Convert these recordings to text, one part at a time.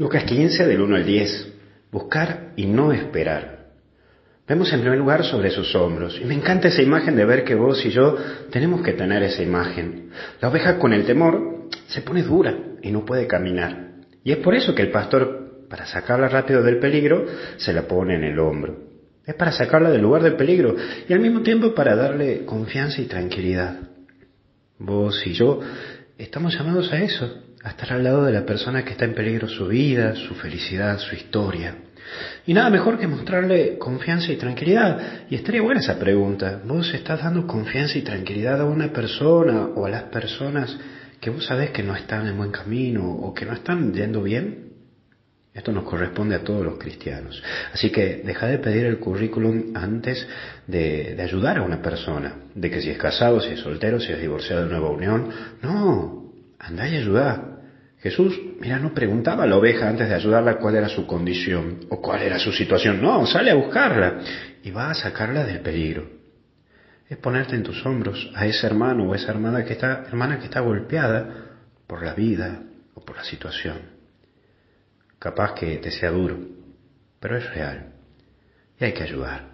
Lucas 15 del 1 al 10. Buscar y no esperar. Vemos en primer lugar sobre sus hombros. Y me encanta esa imagen de ver que vos y yo tenemos que tener esa imagen. La oveja con el temor se pone dura y no puede caminar. Y es por eso que el pastor, para sacarla rápido del peligro, se la pone en el hombro. Es para sacarla del lugar del peligro y al mismo tiempo para darle confianza y tranquilidad. Vos y yo estamos llamados a eso, a estar al lado de la persona que está en peligro su vida, su felicidad, su historia. Y nada mejor que mostrarle confianza y tranquilidad. Y estaría buena esa pregunta. ¿Vos estás dando confianza y tranquilidad a una persona o a las personas que vos sabés que no están en buen camino o que no están yendo bien? Esto nos corresponde a todos los cristianos. Así que deja de pedir el currículum antes de, de, ayudar a una persona, de que si es casado, si es soltero, si es divorciado de nueva unión. No, anda y ayuda. Jesús, mira, no preguntaba a la oveja antes de ayudarla cuál era su condición o cuál era su situación. No, sale a buscarla y va a sacarla del peligro. Es ponerte en tus hombros a ese hermano o esa hermana que está, hermana que está golpeada por la vida o por la situación. Capaz que te sea duro, pero es real. Y hay que ayudar.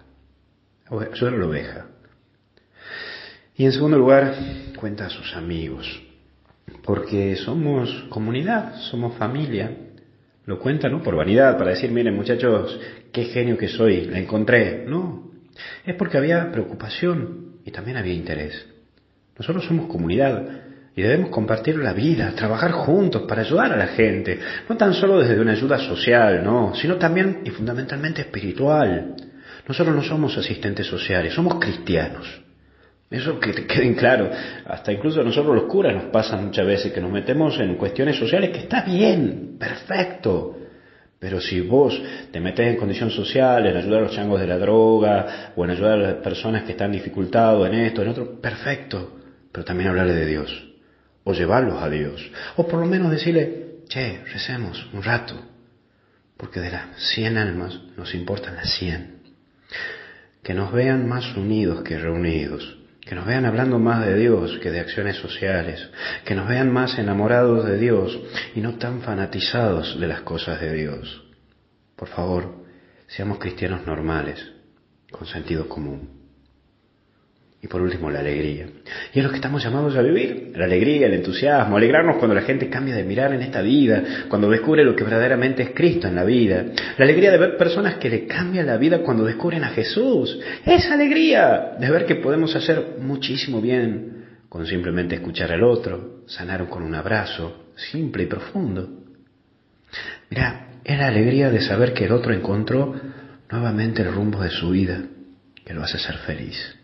Ayudar a la oveja. Y en segundo lugar, cuenta a sus amigos porque somos comunidad, somos familia. Lo cuenta, ¿no? Por vanidad, para decir, miren muchachos, qué genio que soy, la encontré. No, es porque había preocupación y también había interés. Nosotros somos comunidad y debemos compartir la vida, trabajar juntos para ayudar a la gente, no tan solo desde una ayuda social, no, sino también y fundamentalmente espiritual. Nosotros no somos asistentes sociales, somos cristianos. Eso que queden claro. Hasta incluso a nosotros los curas nos pasa muchas veces que nos metemos en cuestiones sociales que está bien, perfecto. Pero si vos te metes en condición social, en ayudar a los changos de la droga, o en ayudar a las personas que están dificultados en esto, en otro, perfecto. Pero también hablarle de Dios. O llevarlos a Dios. O por lo menos decirle, che, recemos un rato. Porque de las cien almas nos importan las cien. Que nos vean más unidos que reunidos que nos vean hablando más de Dios que de acciones sociales, que nos vean más enamorados de Dios y no tan fanatizados de las cosas de Dios. Por favor, seamos cristianos normales, con sentido común. Y por último, la alegría. Y es lo que estamos llamados a vivir. La alegría, el entusiasmo, alegrarnos cuando la gente cambia de mirar en esta vida, cuando descubre lo que verdaderamente es Cristo en la vida. La alegría de ver personas que le cambian la vida cuando descubren a Jesús. Esa alegría de ver que podemos hacer muchísimo bien con simplemente escuchar al otro, sanar con un abrazo, simple y profundo. Mira, es la alegría de saber que el otro encontró nuevamente el rumbo de su vida, que lo hace ser feliz.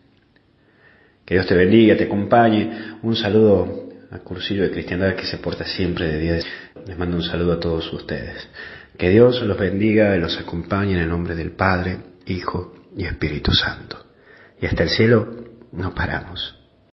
Que Dios te bendiga, te acompañe. Un saludo al cursillo de cristiandad que se porta siempre de día. Les mando un saludo a todos ustedes. Que Dios los bendiga y los acompañe en el nombre del Padre, Hijo y Espíritu Santo. Y hasta el cielo no paramos.